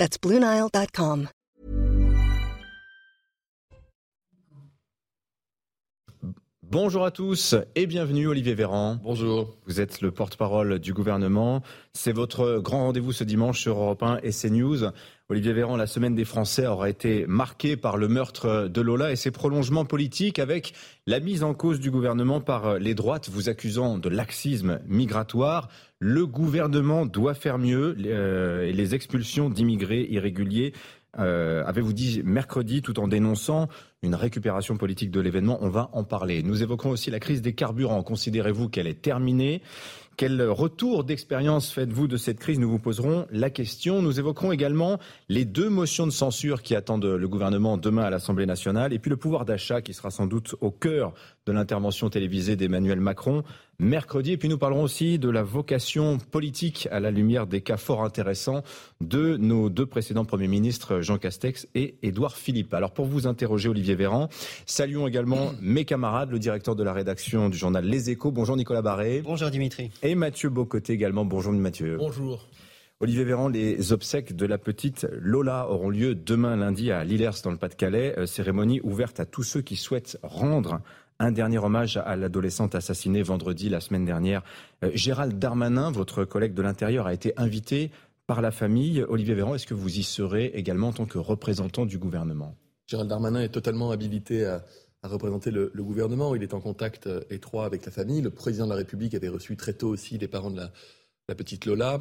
That's BlueNile.com. Bonjour à tous et bienvenue Olivier Véran. Bonjour. Vous êtes le porte-parole du gouvernement. C'est votre grand rendez-vous ce dimanche sur Europe 1 et CNews. Olivier Véran, la semaine des Français aura été marquée par le meurtre de Lola et ses prolongements politiques avec la mise en cause du gouvernement par les droites vous accusant de laxisme migratoire. Le gouvernement doit faire mieux euh, et les expulsions d'immigrés irréguliers euh, avez-vous dit mercredi tout en dénonçant une récupération politique de l'événement On va en parler. Nous évoquerons aussi la crise des carburants. Considérez-vous qu'elle est terminée? Quel retour d'expérience faites-vous de cette crise Nous vous poserons la question. Nous évoquerons également les deux motions de censure qui attendent le gouvernement demain à l'Assemblée nationale et puis le pouvoir d'achat qui sera sans doute au cœur de l'intervention télévisée d'Emmanuel Macron mercredi. Et puis nous parlerons aussi de la vocation politique à la lumière des cas fort intéressants de nos deux précédents premiers ministres, Jean Castex et Édouard Philippe. Alors pour vous interroger, Olivier Véran, saluons également mes camarades, le directeur de la rédaction du journal Les Échos. Bonjour Nicolas Barré. Bonjour Dimitri. Et Mathieu Bocoté également. Bonjour Mathieu. Bonjour. Olivier Véran, les obsèques de la petite Lola auront lieu demain lundi à Lillers dans le Pas-de-Calais. Euh, cérémonie ouverte à tous ceux qui souhaitent rendre un dernier hommage à l'adolescente assassinée vendredi la semaine dernière. Euh, Gérald Darmanin, votre collègue de l'Intérieur, a été invité par la famille. Olivier Véran, est-ce que vous y serez également en tant que représentant du gouvernement? Gérald Darmanin est totalement habilité à, représenter le, gouvernement. Il est en contact euh, étroit avec la famille. Le président de la République avait reçu très tôt aussi les parents de la, petite Lola.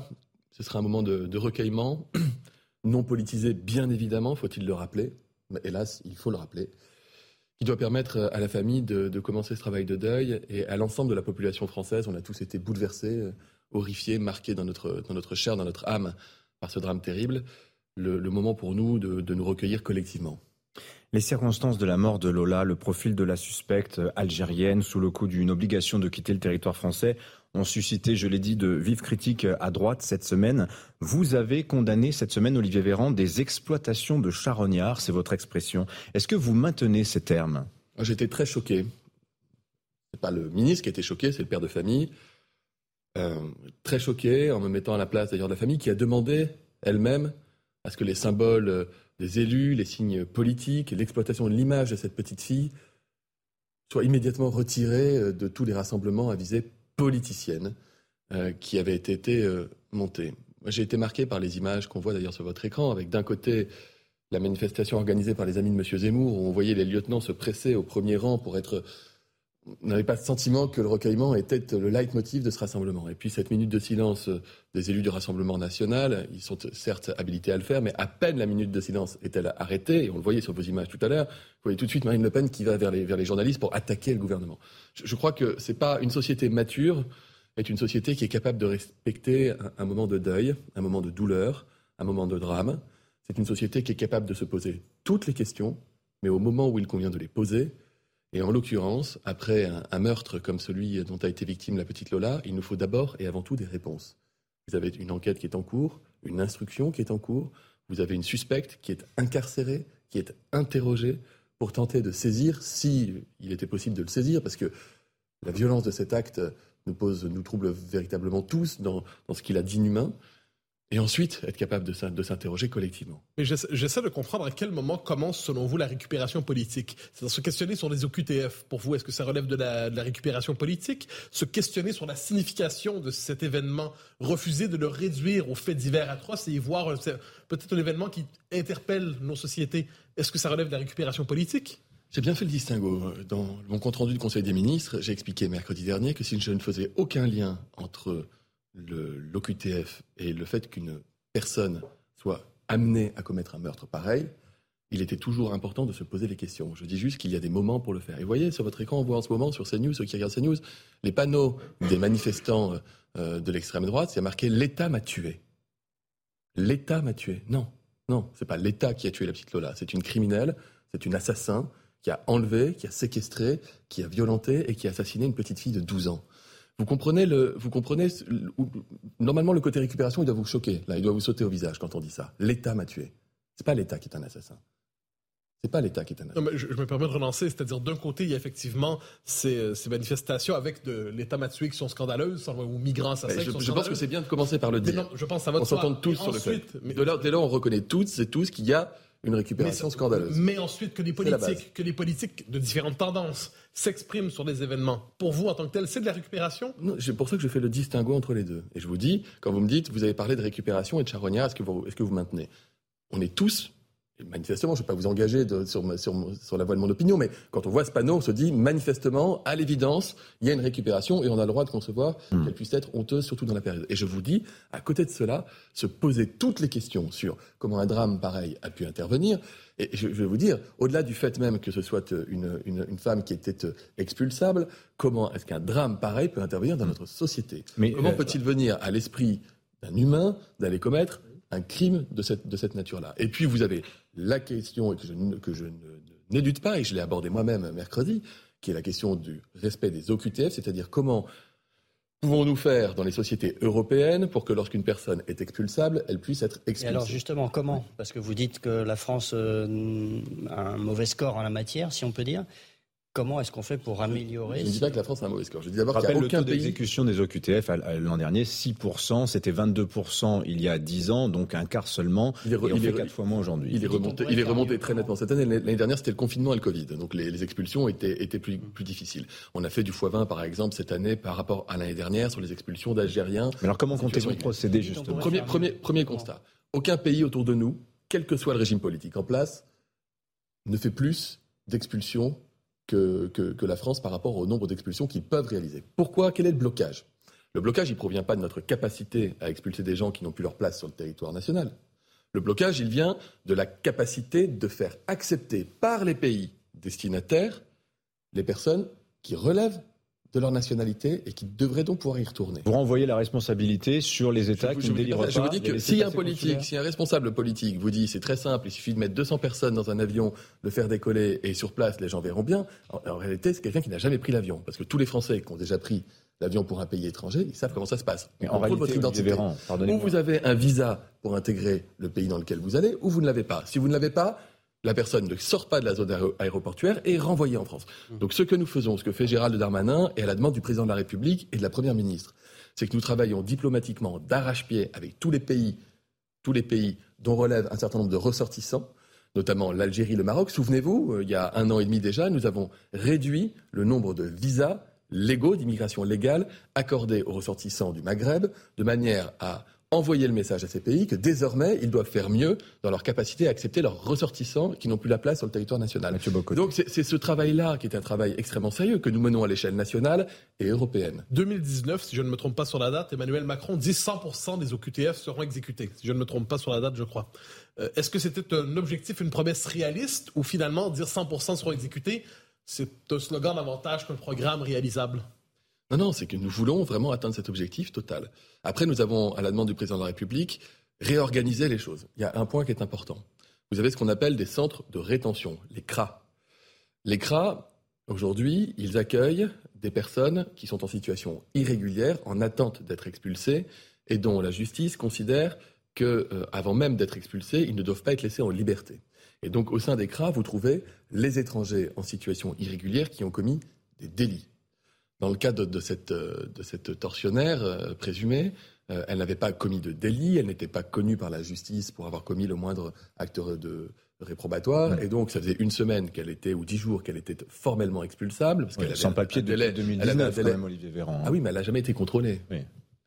Ce sera un moment de, de recueillement, non politisé bien évidemment, faut-il le rappeler. Mais hélas, il faut le rappeler qui doit permettre euh, à la famille de, commencer ce travail de deuil et à l'ensemble de la population française. On a tous été bouleversés, euh, horrifiés, marqués dans notre, dans notre chair, dans notre âme par ce drame terrible. Le, moment pour nous de nous recueillir collectivement. Les circonstances de la mort de Lola, le profil de la suspecte algérienne sous le coup d'une obligation de quitter le territoire français ont suscité, je l'ai dit, de vives critiques à droite cette semaine. Vous avez condamné cette semaine, Olivier Véran, des exploitations de charognards, c'est votre expression. Est-ce que vous maintenez ces termes? J'étais très choqué. C'est pas le ministre qui été choqué, c'est le père de famille. Euh, très choqué en me mettant à la place d'ailleurs de la famille qui a demandé elle-même à ce que les symboles des élus, les signes politiques, l'exploitation de l'image de cette petite fille soient immédiatement retirés euh, de tous les rassemblements à visée politicienne euh, qui avaient été euh, montés. J'ai été marqué par les images qu'on voit d'ailleurs sur votre écran, avec d'un côté la manifestation organisée par les amis de M. Zemmour, où on voyait les lieutenants se presser au premier rang pour être on n'avait pas le sentiment que le recueillement était le leitmotiv de ce rassemblement. Et puis cette minute de silence des élus du Rassemblement national, ils sont certes habilités à le faire, mais à peine la minute de silence est-elle arrêtée, et on le voyait sur vos images tout à l'heure, vous voyez tout de suite Marine Le Pen qui va vers les, vers les journalistes pour attaquer le gouvernement. Je, crois que ce n'est pas une société mature, est une société qui est capable de respecter un moment de deuil, un moment de douleur, un moment de drame. C'est une société qui est capable de se poser toutes les questions, mais au moment où il convient de les poser, et en l'occurrence, après un, meurtre comme celui dont a été victime la petite Lola, il nous faut d'abord et avant tout des réponses. Vous avez une enquête qui est en cours, une instruction qui est en cours, vous avez une suspecte qui est incarcérée, qui est interrogée pour tenter de saisir, si il était possible de le saisir, parce que la violence de cet acte nous trouble véritablement tous dans ce qu'il a d'inhumain. Et ensuite, être capable de, s'interroger collectivement. Mais j'essaie de comprendre à quel moment commence, selon vous, la récupération politique. C'est se questionner sur les OQTF. Pour vous, est-ce que ça relève de la, récupération politique? Se questionner sur la signification de cet événement, refuser de le réduire aux faits divers atroces et y voir peut-être un événement qui interpelle nos sociétés. Est-ce que ça relève de la récupération politique? J'ai bien fait le distinguo. Dans mon compte-rendu du Conseil des ministres, j'ai expliqué mercredi dernier que si je ne faisais aucun lien entre l'OQTF et le fait qu'une personne soit amenée à commettre un meurtre pareil, il était toujours important de se poser les questions. Je dis juste qu'il y a des moments pour le faire. Et vous voyez, sur votre écran, on voit en ce moment, sur CNews, ceux qui regardent CNews, les panneaux des manifestants euh, de l'extrême droite, c'est marqué « L'État m'a tué ». L'État m'a tué. Non, Non, c'est pas l'État qui a tué la petite Lola. C'est une criminelle, c'est une assassin qui a enlevé, qui a séquestré, qui a violenté et qui a assassiné une petite fille de 12 ans. Vous comprenez, le, vous comprenez normalement le côté récupération, il doit vous choquer. Là, il doit vous sauter au visage quand on dit ça. L'État m'a tué. C'est pas l'État qui est un assassin. C'est pas l'État qui est un assassin. je, me permets de relancer, c'est-à-dire d'un côté, il y a effectivement ces, manifestations avec de l'État m'a tué qui sont scandaleuses, ou migrants assassins. Je, je pense que c'est bien de commencer par le dire. Non, je pense ça va on s'entend tous sur le fait. Mais... De là, dès là, on reconnaît toutes et tous qu'il y a une récupération scandaleuse. Mais ensuite, que les politiques, que les politiques de différentes tendances s'expriment sur des événements, pour vous en tant que tel, c'est de la récupération? C'est pour ça que je fais le distinguo entre les deux. Et je vous dis, quand vous me dites, vous avez parlé de récupération et de charognard, est-ce que vous, est-ce que vous maintenez? On est tous manifestement, je ne vais pas vous engager sur, sur, la voie de mon opinion, mais quand on voit ce panneau, on se dit manifestement, à l'évidence, il y a une récupération et on a le droit de concevoir hmm. qu'elle puisse être honteuse, surtout dans la période. Et je vous dis, à côté de cela, se poser toutes les questions sur comment un drame pareil a pu intervenir. Et je, vais vous dire, au-delà du fait même que ce soit une, une, femme qui était expulsable, comment est-ce qu'un drame pareil peut intervenir dans notre société? Mais Comment euh, peut-il venir à l'esprit d'un humain d'aller commettre un crime de cette, de cette nature-là. Et puis vous avez la question, que je, que je n'élude pas, et je l'ai abordée moi-même mercredi, qui est la question du respect des OQTF, c'est-à-dire comment pouvons-nous faire dans les sociétés européennes pour que lorsqu'une personne est expulsable, elle puisse être expulsée Et alors justement, comment? Parce que vous dites que la France euh, a un mauvais score en la matière, si on peut dire. Comment est-ce qu'on fait pour améliorer Je ne dis pas que la France a un mauvais score. Je dis d'abord qu'il n'y a aucun le taux d'exécution des OQTF l'an dernier, 6%, c'était 22% il y a 10 ans, donc un quart seulement. Il est, et on il fait 4 fois moins aujourd'hui. Il est remonté, il est remonté très nettement cette année. L'année dernière, c'était le confinement et le Covid, donc les, expulsions étaient, étaient plus, plus difficiles. On a fait du x20 par exemple cette année par rapport à l'année dernière sur les expulsions d'Algériens. Mais alors comment comptez-vous procéder justement premier, premier, premier constat. Aucun pays autour de nous, quel que soit le régime politique en place, ne fait plus d'expulsions que, la France par rapport au nombre d'expulsions qu'ils peuvent réaliser. Pourquoi? Quel est le blocage? Le blocage, il ne provient pas de notre capacité à expulser des gens qui n'ont plus leur place sur le territoire national. Le blocage, il vient de la capacité de faire accepter par les pays destinataires les personnes qui relèvent de leur nationalité et qui devraient donc pouvoir y retourner. Vous renvoyez la responsabilité sur les États qui ne délivrent pas. Je vous dis que si un politique, si un responsable politique vous dit c'est très simple, il suffit de mettre 200 personnes dans un avion, de faire décoller et sur place les gens verront bien, en, réalité c'est quelqu'un qui n'a jamais pris l'avion. Parce que tous les Français qui ont déjà pris l'avion pour un pays étranger, ils savent comment ça se passe. Mais en réalité, votre identité. ou vous avez un visa pour intégrer le pays dans lequel vous allez, ou vous ne l'avez pas. Si vous ne l'avez pas, la personne ne sort pas de la zone aéroportuaire et est renvoyée en France. Mmh. Donc ce que nous faisons, ce que fait Gérald Darmanin, et à la demande du président de la République et de la Première ministre, c'est que nous travaillons diplomatiquement d'arrache-pied avec tous les pays, tous les pays dont relèvent un certain nombre de ressortissants, notamment l'Algérie, le Maroc. Souvenez-vous, euh, il y a un an et demi déjà, nous avons réduit le nombre de visas légaux, d'immigration légale, accordés aux ressortissants du Maghreb, de manière à envoyer le message à ces pays que désormais, ils doivent faire mieux dans leur capacité à accepter leurs ressortissants qui n'ont plus la place sur le territoire national. Donc c'est ce travail-là qui est un travail extrêmement sérieux que nous menons à l'échelle nationale et européenne. 2019, si je ne me trompe pas sur la date, Emmanuel Macron dit 100% des OQTF seront exécutés. Si je ne me trompe pas sur la date, je crois. Euh, est-ce que c'était un objectif, une promesse réaliste ou finalement dire 100% seront exécutés, c'est un slogan davantage qu'un programme réalisable? Non, non, c'est que nous voulons vraiment atteindre cet objectif total. Après, nous avons, à la demande du président de la République, réorganisé les choses. Il y a un point qui est important. Vous avez ce qu'on appelle des centres de rétention, les CRA. Les CRA, aujourd'hui, ils accueillent des personnes qui sont en situation irrégulière, en attente d'être expulsées, et dont la justice considère qu'avant euh, même d'être expulsés, ils ne doivent pas être laissés en liberté. Et donc, au sein des CRA, vous trouvez les étrangers en situation irrégulière qui ont commis des délits. Dans le cas de, cette, de cette tortionnaire euh, présumée, euh, elle n'avait pas commis de délit, elle n'était pas connue par la justice pour avoir commis le moindre acte de réprobatoire, et donc ça faisait une semaine qu'elle était, ou dix jours qu'elle était formellement expulsable. Parce qu'elle sans papier depuis 2019, elle même, Olivier Véran. Ah oui, mais elle n'a jamais été contrôlée.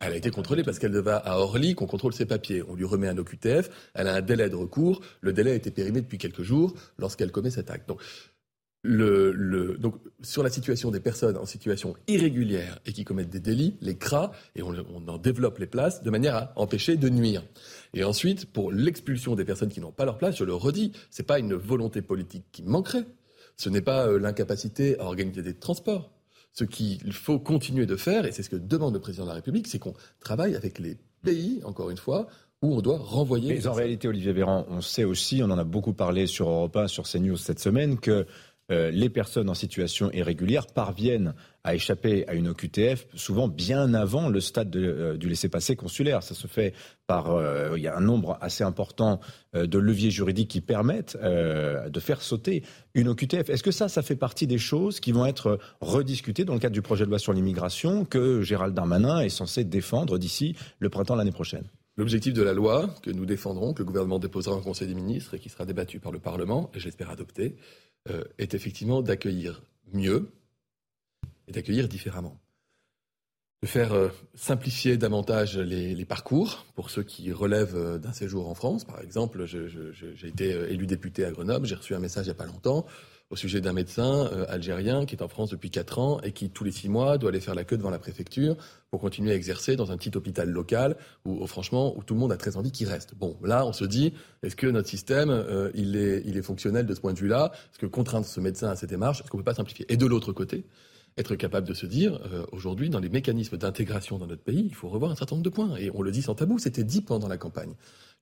Elle a été contrôlée parce qu'elle va à Orly qu'on contrôle ses papiers. On lui remet un OQTF, elle a un délai de recours. Le délai a été périmé depuis quelques jours lorsqu'elle commet cet acte. Donc, le, donc, sur la situation des personnes en situation irrégulière et qui commettent des délits, les CRA, et on, en développe les places de manière à empêcher de nuire. Et ensuite, pour l'expulsion des personnes qui n'ont pas leur place, je le redis, c'est pas une volonté politique qui manquerait. Ce n'est pas euh, l'incapacité à organiser des transports. Ce qu'il faut continuer de faire, et c'est ce que demande le président de la République, c'est qu'on travaille avec les pays, encore une fois, où on doit renvoyer. Mais en réalité, Olivier Véran, on sait aussi, on en a beaucoup parlé sur Europe 1, sur CNews cette semaine, que les personnes en situation irrégulière parviennent à échapper à une OQTF souvent bien avant le stade euh, du laissez-passer consulaire. Ça se fait par, euh, il y a un nombre assez important de leviers juridiques qui permettent de faire sauter une OQTF. Est-ce que ça, ça fait partie des choses qui vont être rediscutées dans le cadre du projet de loi sur l'immigration que Gérald Darmanin est censé défendre d'ici le printemps l'année prochaine? L'objectif de la loi que nous défendrons, que le gouvernement déposera en Conseil des ministres et qui sera débattu par le Parlement, et j'espère adopté, euh, est effectivement d'accueillir mieux et d'accueillir différemment. De faire euh, simplifier davantage les, parcours pour ceux qui relèvent euh, d'un séjour en France. Par exemple, j'ai été élu député à Grenoble, j'ai reçu un message il n'y a pas longtemps au sujet d'un médecin euh, algérien qui est en France depuis 4 ans et qui, tous les 6 mois, doit aller faire la queue devant la préfecture pour continuer à exercer dans un petit hôpital local où, franchement, où tout le monde a très envie qu'il reste. Bon, là, on se dit, est-ce que notre système, euh, il, est, il est fonctionnel de ce point de vue-là? Est-ce que contraindre ce médecin à cette démarche, est-ce qu'on ne peut pas simplifier? Et de l'autre côté, être capable de se dire, euh, aujourd'hui, dans les mécanismes d'intégration dans notre pays, il faut revoir un certain nombre de points. Et on le dit sans tabou, c'était dit pendant la campagne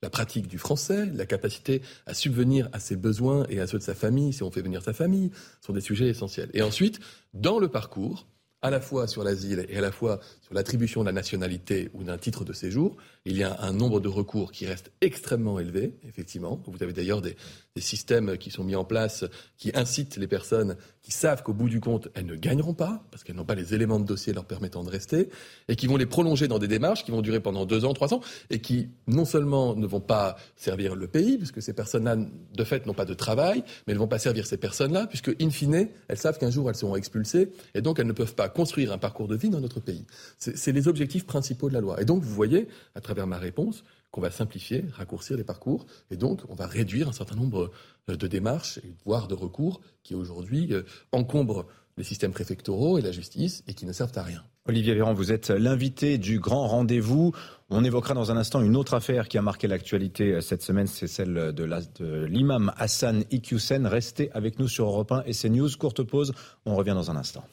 la pratique du français, la capacité à subvenir à ses besoins et à ceux de sa famille, si on fait venir sa famille, sont des sujets essentiels. Et ensuite, dans le parcours, à la fois sur l'asile et à la fois sur l'attribution de la nationalité ou d'un titre de séjour, il y a un nombre de recours qui reste extrêmement élevé, effectivement. Vous avez d'ailleurs des, systèmes qui sont mis en place qui incitent les personnes qui savent qu'au bout du compte, elles ne gagneront pas, parce qu'elles n'ont pas les éléments de dossier leur permettant de rester, et qui vont les prolonger dans des démarches qui vont durer pendant deux ans, trois ans, et qui non seulement ne vont pas servir le pays, puisque ces personnes-là, de fait, n'ont pas de travail, mais elles ne vont pas servir ces personnes-là, puisque, in fine, elles savent qu'un jour, elles seront expulsées, et donc elles ne peuvent pas construire un parcours de vie dans notre pays. C'est les objectifs principaux de la loi. Et donc, vous voyez, à travers ma réponse, qu'on va simplifier, raccourcir les parcours, et donc on va réduire un certain nombre euh, de démarches, voire de recours, qui aujourd'hui euh, encombrent les systèmes préfectoraux et la justice, et qui ne servent à rien. Olivier Véran, vous êtes l'invité du grand rendez-vous. On évoquera dans un instant une autre affaire qui a marqué l'actualité euh, cette semaine, c'est celle de l'imam Hassan Iqiyoussen. Restez avec nous sur Europe 1 et CNews. Courte pause, on revient dans un instant.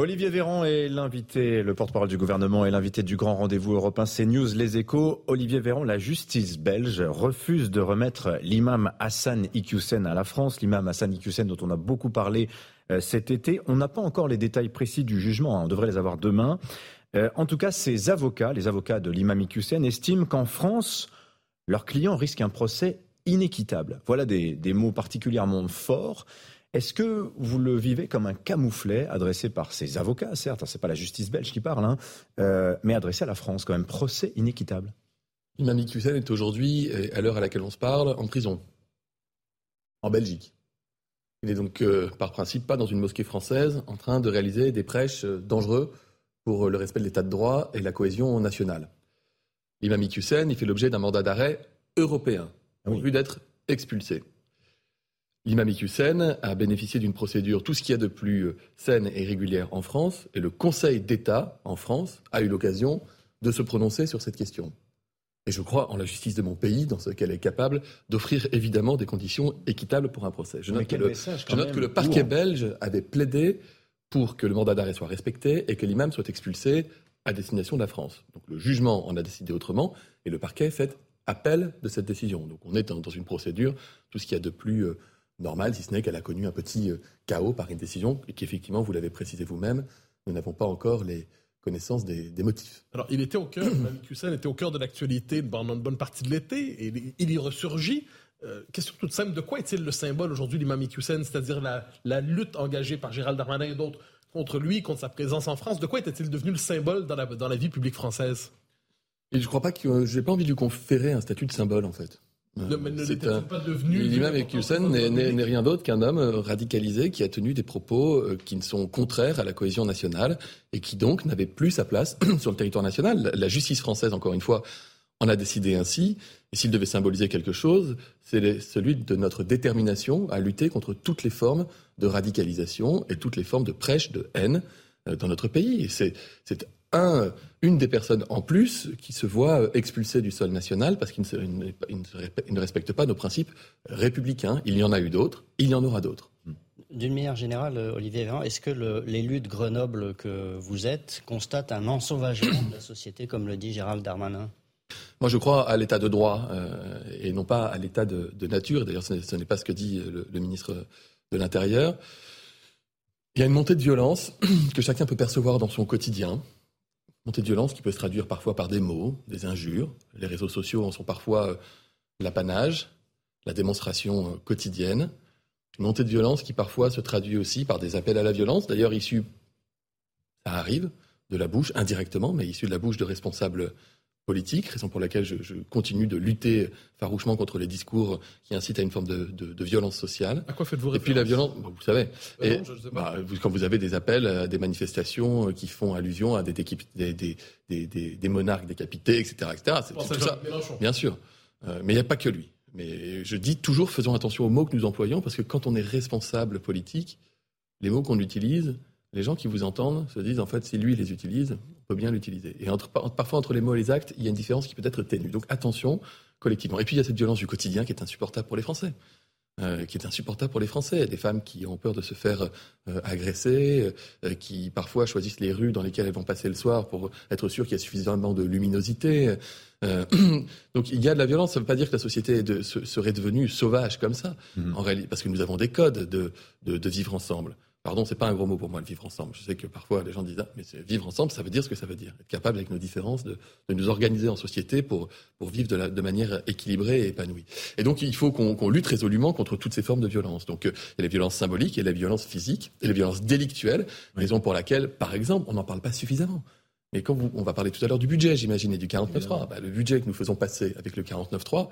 Olivier Véran est l'invité, le porte-parole du gouvernement et l'invité du grand rendez-vous européen CNews Les Échos. Olivier Véran, la justice belge refuse de remettre l'imam Hassan Iqiyoussen à la France. L'imam Hassan Iqiyoussen dont on a beaucoup parlé euh, cet été. On n'a pas encore les détails précis du jugement, hein. on devrait les avoir demain. Euh, en tout cas, ses avocats, les avocats de l'imam Iqiyoussen, estiment qu'en France, leurs clients risquent un procès inéquitable. Voilà des mots particulièrement forts. Est-ce que vous le vivez comme un camouflet adressé par ses avocats, certes, c'est pas la justice belge qui parle, hein, euh, mais adressé à la France, quand même, procès inéquitable? Imam Hussein est aujourd'hui, à l'heure à laquelle on se parle, en prison, en Belgique. Il n'est donc, euh, par principe, pas dans une mosquée française en train de réaliser des prêches euh, dangereux pour le respect de l'état de droit et la cohésion nationale. L'imam Hussein, il fait l'objet d'un mandat d'arrêt européen, en vue d'être expulsé. L'imam Hussein a bénéficié d'une procédure, tout ce qu'il y a de plus euh, saine et régulière en France, et le Conseil d'État en France a eu l'occasion de se prononcer sur cette question. Et je crois en la justice de mon pays, dans ce qu'elle est capable d'offrir évidemment des conditions équitables pour un procès. Je note, que le, je note que le, parquet belge avait plaidé pour que le mandat d'arrêt soit respecté et que l'imam soit expulsé à destination de la France. Donc le jugement en a décidé autrement et le parquet fait appel de cette décision. Donc on est dans, une procédure, tout ce qu'il y a de plus euh, normal, si ce n'est qu'elle a connu un petit euh, chaos par une décision et qu'effectivement, vous l'avez précisé vous-même, nous n'avons pas encore les connaissances des, motifs. Alors, il était au cœur, était au cœur de l'actualité pendant une bonne partie de l'été et il y ressurgit. Euh, question toute simple, de quoi est-il le symbole aujourd'hui l'imam Hussein, c'est-à-dire la, lutte engagée par Gérald Darmanin et d'autres contre lui, contre sa présence en France? De quoi était-il devenu le symbole dans la, dans la vie publique française? Et je crois pas que j'ai pas envie de lui conférer un statut de symbole en fait. Ne, pas devenu. L'imam n'est rien d'autre qu'un homme euh, radicalisé qui a tenu des propos euh, qui ne sont contraires à la cohésion nationale et qui donc n'avait plus sa place sur le territoire national. La justice française, encore une fois, en a décidé ainsi. Et s'il devait symboliser quelque chose, c'est celui de notre détermination à lutter contre toutes les formes de radicalisation et toutes les formes de prêche, de haine euh, dans notre pays. C'est un, une des personnes en plus qui se voit expulsée du sol national parce qu'il ne, respecte pas nos principes républicains. Il y en a eu d'autres, il y en aura d'autres. D'une manière générale, Olivier Véran, est-ce que l'élu de Grenoble que vous êtes constate un ensauvagement de la société, comme le dit Gérald Darmanin? Moi, je crois à l'état de droit euh, et non pas à l'état de, nature. D'ailleurs, ce n'est pas ce que dit le, ministre de l'Intérieur. Il y a une montée de violence que chacun peut percevoir dans son quotidien. Montée de violence qui peut se traduire parfois par des mots, des injures. Les réseaux sociaux en sont parfois euh, l'apanage, la démonstration euh, quotidienne. Une montée de violence qui parfois se traduit aussi par des appels à la violence, d'ailleurs issus, ça arrive, de la bouche, indirectement, mais issus de la bouche de responsables politique, raison pour laquelle je, continue de lutter farouchement contre les discours qui incitent à une forme de, violence sociale. À quoi faites-vous référence Et puis la violence, vous savez, bah et, bah, quand vous avez des appels à des manifestations euh, qui font allusion à des, des, monarques décapités, etc., etc. C'est tout ça, bien sûr. Euh, mais il n'y a pas que lui. Mais je dis toujours, faisons attention aux mots que nous employons, parce que quand on est responsable politique, les mots qu'on utilise, les gens qui vous entendent se disent en fait si lui les utilise, peut bien l'utiliser. Et entre, parfois entre les mots et les actes, il y a une différence qui peut être ténue. Donc attention collectivement. Et puis il y a cette violence du quotidien qui est insupportable pour les Français. Euh, qui est insupportable pour les Français. Des femmes qui ont peur de se faire euh, agresser, euh, qui parfois choisissent les rues dans lesquelles elles vont passer le soir pour être sûr qu'il y a suffisamment de luminosité. donc il y a de la violence. Ça ne veut pas dire que la société de, serait devenue sauvage comme ça, mmh. en réalité, parce que nous avons des codes de, de, de vivre ensemble. Pardon, c'est pas un gros mot pour moi, le vivre ensemble. Je sais que parfois les gens disent, ah, mais vivre ensemble, ça veut dire ce que ça veut dire. Être capable, avec nos différences, de, nous organiser en société pour, pour vivre de, de, manière équilibrée et épanouie. Et donc, il faut qu'on lutte résolument contre toutes ces formes de violence. Donc, euh, il y a les violences symboliques, il y a les violences physiques, et les violences délictuelles, raison pour laquelle, par exemple, on n'en parle pas suffisamment. Mais quand on va parler tout à l'heure du budget, j'imagine, et du 49.3, bah, le budget que nous faisons passer avec le 49.3,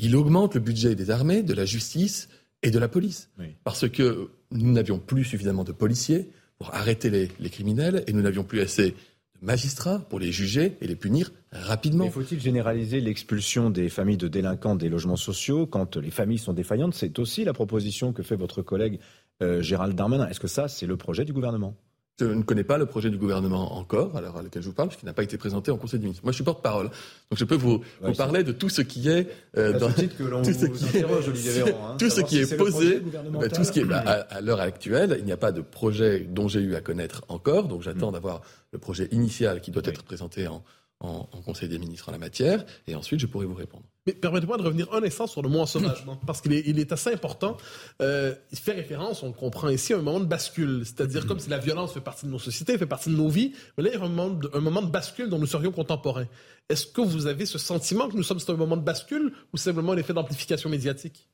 il augmente le budget des armées, de la justice, et de la police. Parce que nous n'avions plus suffisamment de policiers pour arrêter les, criminels et nous n'avions plus assez de magistrats pour les juger et les punir rapidement. faut-il généraliser l'expulsion des familles de délinquants des logements sociaux quand les familles sont défaillantes? C'est aussi la proposition que fait votre collègue euh, Gérald Darmanin. Est-ce que ça, c'est le projet du gouvernement? Je ne connais pas le projet du gouvernement encore, à l'heure à laquelle je vous parle, puisqu'il n'a pas été présenté en Conseil des ministres. Moi, je suis porte-parole. Donc, je peux vous, vous parler de tout ce qui est euh, dans que l'on tout ce qui est, hein, tout ce qui est posé, bah, tout ce qui est bah, à, l'heure actuelle, il n'y a pas de projet dont j'ai eu à connaître encore. Donc, j'attends mm. d'avoir le projet initial qui doit être présenté en, en, Conseil des ministres en la matière, et ensuite je pourrai vous répondre. Mais permettez-moi de revenir un instant sur le mot ensauvagement, parce qu'il est, il est assez important. Euh, il fait référence, on comprend ici, à un moment de bascule, c'est-à-dire comme si la violence fait partie de nos sociétés, fait partie de nos vies, mais là il y a un moment de, un moment de bascule dont nous serions contemporains. Est-ce que vous avez ce sentiment que nous sommes sur un moment de bascule, ou simplement un effet d'amplification médiatique?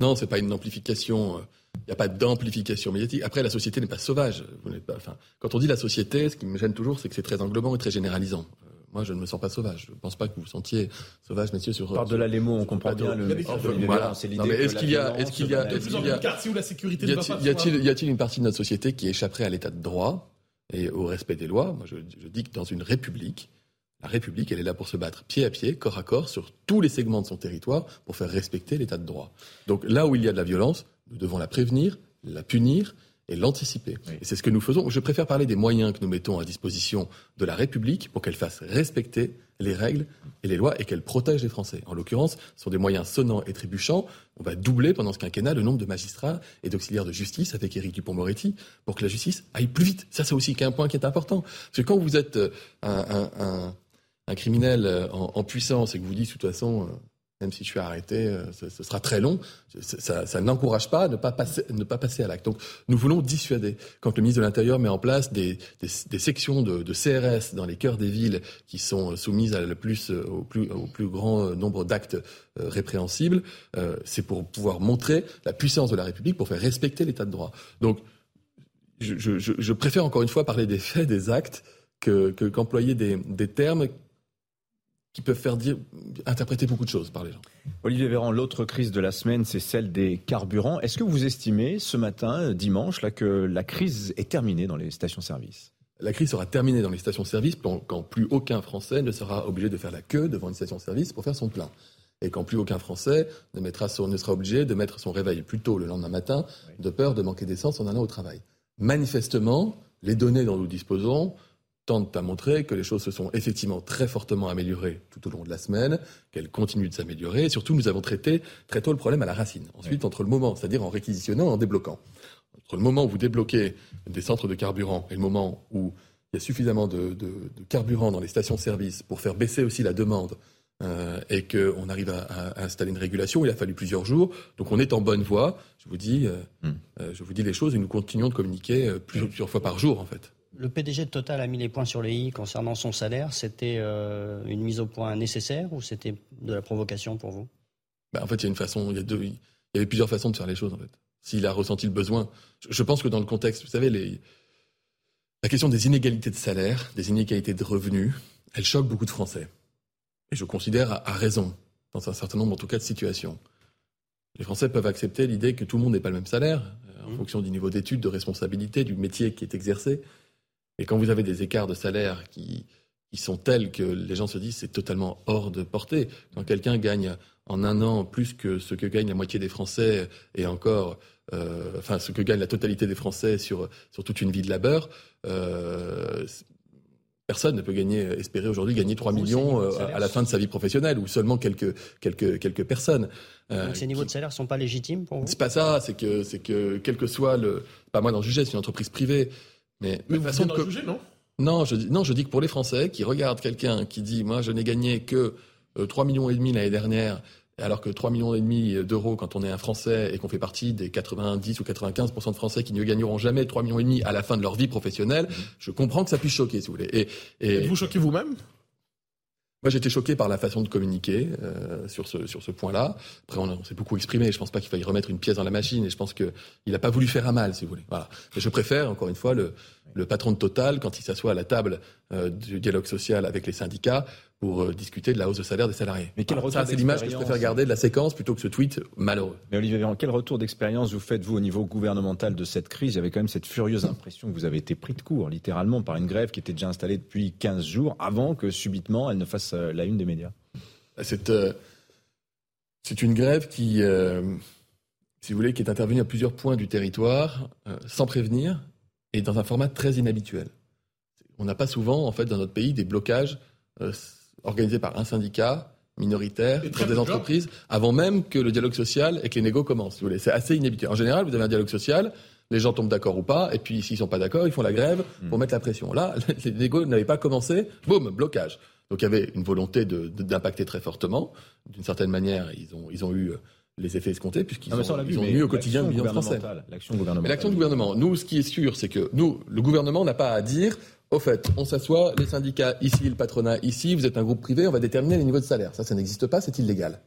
Non, c'est pas une amplification. Euh, il n'y a pas d'amplification médiatique. Après, la société n'est pas sauvage. Vous pas, enfin, quand on dit la société, ce qui me gêne toujours, c'est que c'est très englobant et très généralisant. Moi, je ne me sens pas sauvage. Je ne pense pas que vous vous sentiez sauvage, messieurs, sur. Par de là les mots, on comprend bien le. Voilà. C'est l'idée. Est-ce qu'il y a, est-ce qu'il y a, est-ce qu'il y a, où la sécurité y a-t-il, y a-t-il une partie de notre société qui échapperait à l'état de droit et au respect des lois? Moi, je, je dis que dans une république, la République, elle est là pour se battre pied à pied, corps à corps, sur tous les segments de son territoire, pour faire respecter l'état de droit. Donc là où il y a de la violence, nous devons la prévenir, la punir et l'anticiper. Et c'est ce que nous faisons. Je préfère parler des moyens que nous mettons à disposition de la République pour qu'elle fasse respecter les règles et les lois et qu'elle protège les Français. En l'occurrence, ce sont des moyens sonnants et trébuchants. On va doubler pendant ce quinquennat le nombre de magistrats et d'auxiliaires de justice avec Éric Dupont-Moretti pour que la justice aille plus vite. Ça, c'est aussi un point qui est important. Parce que quand vous êtes euh, un, un, un criminel euh, en, puissance et que vous dites de toute façon même si je suis arrêté, euh, ce, sera très long. Ça, n'encourage pas à ne pas passer, ne pas passer à l'acte. Donc, nous voulons dissuader. Quand le ministre de l'Intérieur met en place des, sections de, CRS dans les cœurs des villes qui sont soumises le plus, euh, au, plus, grand euh, nombre d'actes répréhensibles, c'est pour pouvoir montrer la puissance de la République, pour faire respecter l'État de droit. Donc, je, préfère encore une fois parler des faits, des actes, que, qu'employer des termes qui peuvent faire dire, interpréter beaucoup de choses par les gens. Olivier Véran, l'autre crise de la semaine, c'est celle des carburants. Est-ce que vous estimez ce matin, dimanche, là, que la crise est terminée dans les stations-service? La crise sera terminée dans les stations-service quand plus aucun Français ne sera obligé de faire la queue devant une station-service pour faire son plein. Et quand plus aucun Français ne, mettra ne sera obligé de mettre son réveil plus tôt le lendemain matin, de peur de manquer d'essence en allant au travail. Manifestement, les données dont nous disposons tendent à montrer que les choses se sont effectivement très fortement améliorées tout au long de la semaine, qu'elles continuent de s'améliorer. Et surtout, nous avons traité très tôt le problème à la racine. Ensuite, entre le moment, c'est-à-dire en réquisitionnant, en débloquant, entre le moment où vous débloquez des centres de carburant et le moment où il y a suffisamment de, carburant dans les stations-service pour faire baisser aussi la demande euh, et qu'on arrive à, installer une régulation. Il a fallu plusieurs jours. Donc on est en bonne voie. Je vous dis, euh, hmm. euh, je vous dis les choses et nous continuons de communiquer plusieurs fois par jour en fait. Le PDG de Total a mis les points sur les i concernant son salaire. C'était euh, une mise au point nécessaire ou c'était de la provocation pour vous? Ben, En fait, il y a une façon, il y, a deux, il y avait plusieurs façons de faire les choses en fait. S'il a ressenti le besoin, je, pense que dans le contexte, vous savez, les, la question des inégalités de salaire, des inégalités de revenus, elle choque beaucoup de Français. Et je considère à, raison, dans un certain nombre en tout cas de situations. Les Français peuvent accepter l'idée que tout le monde n'ait pas le même salaire, euh, en mmh. fonction du niveau d'études, de responsabilité, du métier qui est exercé. Et quand vous avez des écarts de salaire qui, sont tels que les gens se disent c'est totalement hors de portée, quand quelqu'un gagne en un an plus que ce que gagne la moitié des Français et encore, euh, enfin ce que gagne la totalité des Français sur, sur toute une vie de labeur, euh, personne ne peut gagner, espérer aujourd'hui gagner 3 millions euh, à la fin de sa vie professionnelle ou seulement quelques, quelques, quelques personnes. Donc ces niveaux de salaire ne sont pas légitimes pour vous? C'est pas ça, c'est que, c'est que quel que soit le. Pas moi d'en juger, c'est une entreprise privée. Mais, mais de façon juger, non? Non je, dis, non, je dis que pour les Français qui regardent quelqu'un qui dit Moi, je n'ai gagné que 3 euh, millions et demi l'année dernière, alors que 3 millions et demi d'euros quand on est un Français et qu'on fait partie des 90 ou 95% de Français qui ne gagneront jamais 3 millions et demi à la fin de leur vie professionnelle, mmh. je comprends que ça puisse choquer, si vous voulez. Et, et... vous choquez vous-même? Moi, j'étais choqué par la façon de communiquer euh, sur ce, sur ce point-là. Après, on, s'est beaucoup exprimé. Je pense pas qu'il faille remettre une pièce dans la machine. Et je pense qu'il n'a pas voulu faire à mal, si vous voulez. Voilà. Mais je préfère, encore une fois, le, le patron de Total, quand il s'assoit à la table euh, du dialogue social avec les syndicats, pour euh, discuter de la hausse de salaire des salariés. Mais quel retour c'est l'image que je préfère garder de la séquence plutôt que ce tweet malheureux. Mais Olivier Véran, quel retour d'expérience vous faites, vous, au niveau gouvernemental de cette crise? Il y avait quand même cette furieuse impression que vous avez été pris de court, littéralement, par une grève qui était déjà installée depuis 15 jours, avant que subitement elle ne fasse euh, la une des médias. C'est, euh, c'est une grève qui, si vous voulez, qui est intervenue à plusieurs points du territoire, sans prévenir, et dans un format très inhabituel. On n'a pas souvent, en fait, dans notre pays, des blocages organisé par un syndicat minoritaire, dans des entreprises, avant même que le dialogue social et que les négos commencent. vous voulez. C'est assez inhabituel. En général, vous avez un dialogue social, les gens tombent d'accord ou pas, et puis s'ils sont pas d'accord, ils font la grève pour hmm. mettre la pression. Là, les négos n'avaient pas commencé, boum, blocage. Donc il y avait une volonté d'impacter très fortement. D'une certaine manière, ils ont, ils ont eu euh, les effets escomptés, puisqu'ils ont, ils ont mis au quotidien le millions français. L'action gouvernementale. L'action du gouvernement. Nous, ce qui est sûr, c'est que nous, le gouvernement n'a pas à dire au fait, on s'assoit, les syndicats ici, le patronat ici, vous êtes un groupe privé, on va déterminer les niveaux de salaire. Ça, ça n'existe pas, c'est illégal.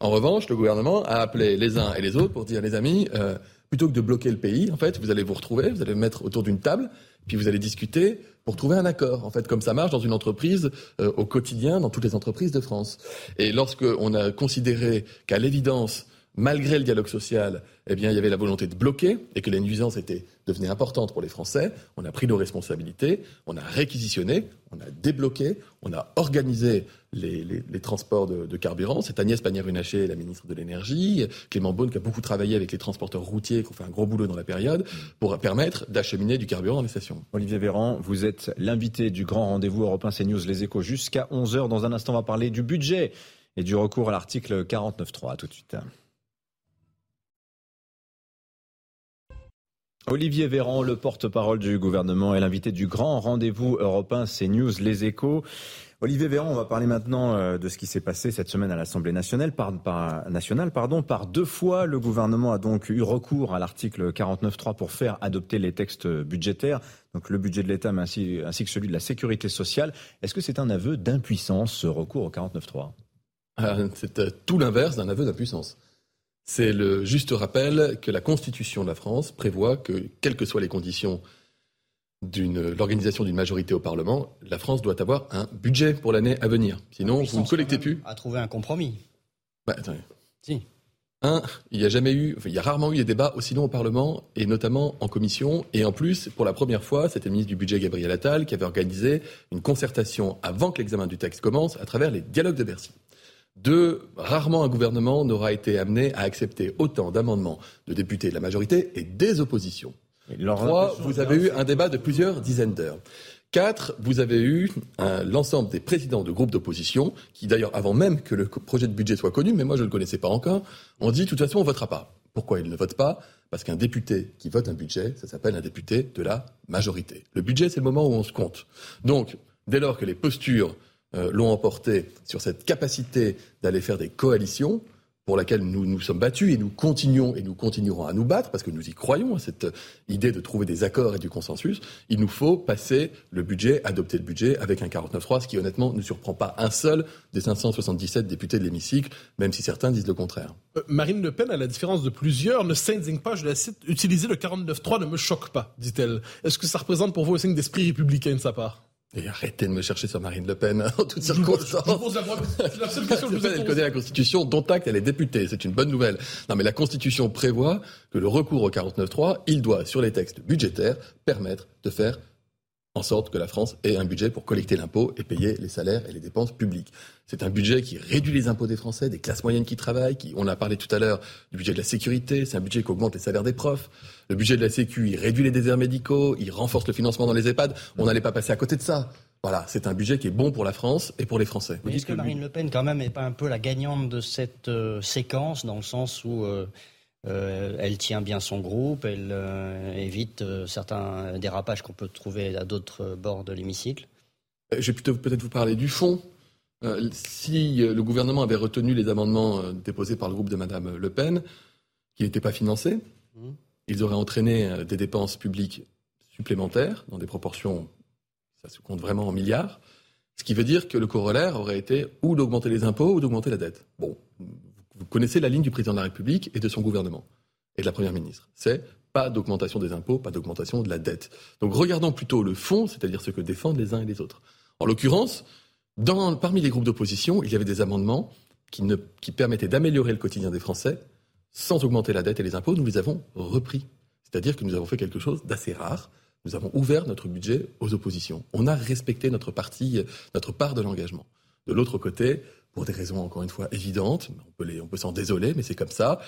En revanche, le gouvernement a appelé les uns et les autres pour dire, les amis, euh, plutôt que de bloquer le pays, en fait, vous allez vous retrouver, vous allez mettre autour d'une table, puis vous allez discuter pour trouver un accord, en fait, comme ça marche dans une entreprise euh, au quotidien, dans toutes les entreprises de France. Et lorsque on a considéré qu'à l'évidence, malgré le dialogue social, eh bien, il y avait la volonté de bloquer et que les nuisances étaient, devenaient importantes pour les Français. On a pris nos responsabilités, on a réquisitionné, on a débloqué, on a organisé les, transports de, carburant. C'est Agnès Pannier-Runacher, la ministre de l'Énergie, Clément Beaune qui a beaucoup travaillé avec les transporteurs routiers, qui ont fait un gros boulot dans la période, pour permettre d'acheminer du carburant dans les stations. Olivier Véran, vous êtes l'invité du grand rendez-vous européen CNews Les Échos jusqu'à 11h. Dans un instant, on va parler du budget et du recours à l'article 49.3. tout de suite. Olivier Véran, le porte-parole du gouvernement, est l'invité du grand rendez-vous européen CNews Les Échos. Olivier Véran, on va parler maintenant euh, de ce qui s'est passé cette semaine à l'Assemblée nationale. Par, par deux fois, le gouvernement a donc eu recours à l'article 49.3 pour faire adopter les textes budgétaires, donc le budget de l'État ainsi, ainsi que celui de la sécurité sociale. Est-ce que c'est un aveu d'impuissance, ce recours au 49.3 euh, C'est euh, tout l'inverse d'un aveu d'impuissance. C'est le juste rappel que la Constitution de la France prévoit que, quelles que soient les conditions de l'organisation d'une majorité au Parlement, la France doit avoir un budget pour l'année à venir. Sinon, vous ne collectez plus. À trouver un compromis. Bah, attendez. Si. Un, il y a jamais eu, il y a rarement eu des débats aussi longs au Parlement et notamment en commission. Et en plus, pour la première fois, c'était le ministre du Budget Gabriel Attal qui avait organisé une concertation avant que l'examen du texte commence à travers les dialogues de Bercy. Deux, rarement un gouvernement n'aura été amené à accepter autant d'amendements de députés de la majorité et des oppositions. Trois, vous avez eu un débat de plusieurs dizaines d'heures. Quatre, vous avez eu l'ensemble des présidents de groupes d'opposition, qui d'ailleurs, avant même que le projet de budget soit connu, mais moi je ne le connaissais pas encore, ont dit de toute façon on votera pas. Pourquoi ils ne votent pas? Parce qu'un député qui vote un budget, ça s'appelle un député de la majorité. Le budget, c'est le moment où on se compte. Donc, dès lors que les postures euh, l'ont emporté sur cette capacité d'aller faire des coalitions, pour laquelle nous nous sommes battus et nous continuons et nous continuerons à nous battre parce que nous y croyons à cette idée de trouver des accords et du consensus. Il nous faut passer le budget, adopter le budget avec un 49.3, ce qui honnêtement ne surprend pas un seul des 577 députés de l'hémicycle, même si certains disent le contraire. Euh, Marine Le Pen, à la différence de plusieurs, ne s'indigne pas, je la cite, utiliser le 49.3 ne me choque pas, dit-elle. Est-ce que ça représente pour vous un signe d'esprit républicain de sa part? Et arrêtez de me chercher sur Marine Le Pen en toutes circonstances. elle connaît la Constitution, dont acte, elle est députée. C'est une bonne nouvelle. Non, mais la Constitution prévoit que le recours au 49.3, il doit, sur les textes budgétaires, permettre de faire en sorte que la France ait un budget pour collecter l'impôt et payer les salaires et les dépenses publiques. C'est un budget qui réduit les impôts des Français, des classes moyennes qui travaillent, qui, on a parlé tout à l'heure du budget de la sécurité, c'est un budget qui augmente les salaires des profs. Le budget de la Sécu, il réduit les déserts médicaux, il renforce le financement dans les EHPAD. On n'allait pas passer à côté de ça. Voilà, c'est un budget qui est bon pour la France et pour les Français. Est-ce que, Marine Le Pen, quand même, n'est pas un peu la gagnante de cette euh, séquence, dans le sens où euh, euh, elle tient bien son groupe, elle euh, évite euh, certains dérapages qu'on peut trouver à d'autres bords de l'hémicycle. Je vais plutôt peut-être vous parler du fond. si le gouvernement avait retenu les amendements déposés par le groupe de Mme Le Pen, qui n'étaient pas financés, mmh. ils auraient entraîné des dépenses publiques supplémentaires dans des proportions, ça se compte vraiment en milliards. Ce qui veut dire que le corollaire aurait été ou d'augmenter les impôts ou d'augmenter la dette. Bon, vous connaissez la ligne du président de la République et de son gouvernement et de la première ministre. C'est pas d'augmentation des impôts, pas d'augmentation de la dette. Donc regardons plutôt le fond, c'est-à-dire ce que défendent les uns et les autres. En l'occurrence, parmi les groupes d'opposition, il y avait des amendements qui, qui permettaient d'améliorer le quotidien des Français sans augmenter la dette et les impôts. Nous les avons repris. C'est-à-dire que nous avons fait quelque chose d'assez rare. Nous avons ouvert notre budget aux oppositions. On a respecté notre partie, notre part de l'engagement. De l'autre côté, pour des raisons encore une fois évidentes. On peut, s'en désoler, mais c'est comme ça.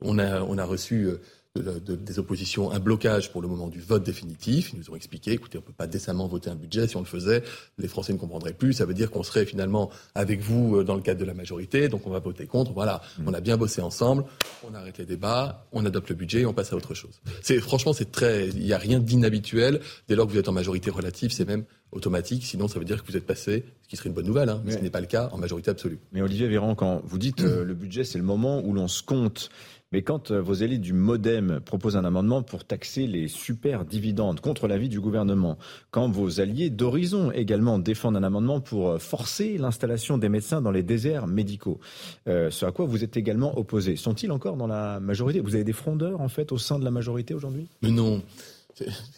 On a, on a reçu euh, des oppositions un blocage pour le moment du vote définitif. Ils nous ont expliqué, écoutez, on ne peut pas décemment voter un budget. Si on le faisait, les Français ne comprendraient plus. Ça veut dire qu'on serait finalement avec vous euh, dans le cadre de la majorité, donc on va voter contre. Voilà, mmh. on a bien bossé ensemble, on arrête les débats, on adopte le budget et on passe à autre chose. C'est franchement, c'est très, il n'y a rien d'inhabituel. Dès lors que vous êtes en majorité relative, c'est même automatique. Sinon, ça veut dire que vous êtes passé, ce qui serait une bonne nouvelle, hein, mais ce n'est pas le cas en majorité absolue. Mais Olivier Véran, quand vous dites euh, le budget, c'est le moment où l'on se compte mais quand euh, vos élites du Modem proposent un amendement pour taxer les super dividendes contre l'avis du gouvernement, quand vos alliés d'Horizon également défendent un amendement pour euh, forcer l'installation des médecins dans les déserts médicaux, euh, ce à quoi vous êtes également opposés, sont-ils encore dans la majorité? Vous avez des frondeurs en fait au sein de la majorité aujourd'hui? Mais non.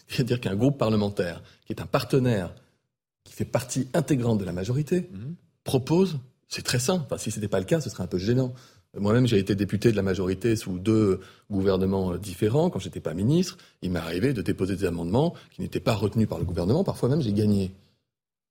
C'est-à-dire qu'un groupe parlementaire qui est un partenaire, qui fait partie intégrante de la majorité, mhm. propose, c'est très simple. Enfin, si ce n'était pas le cas, ce serait un peu gênant moi-même, j'ai été député de la majorité sous deux gouvernements euh, différents. Quand j'étais pas ministre, il m'est arrivé de déposer des amendements qui n'étaient pas retenus par le gouvernement. Parfois même, j'ai gagné.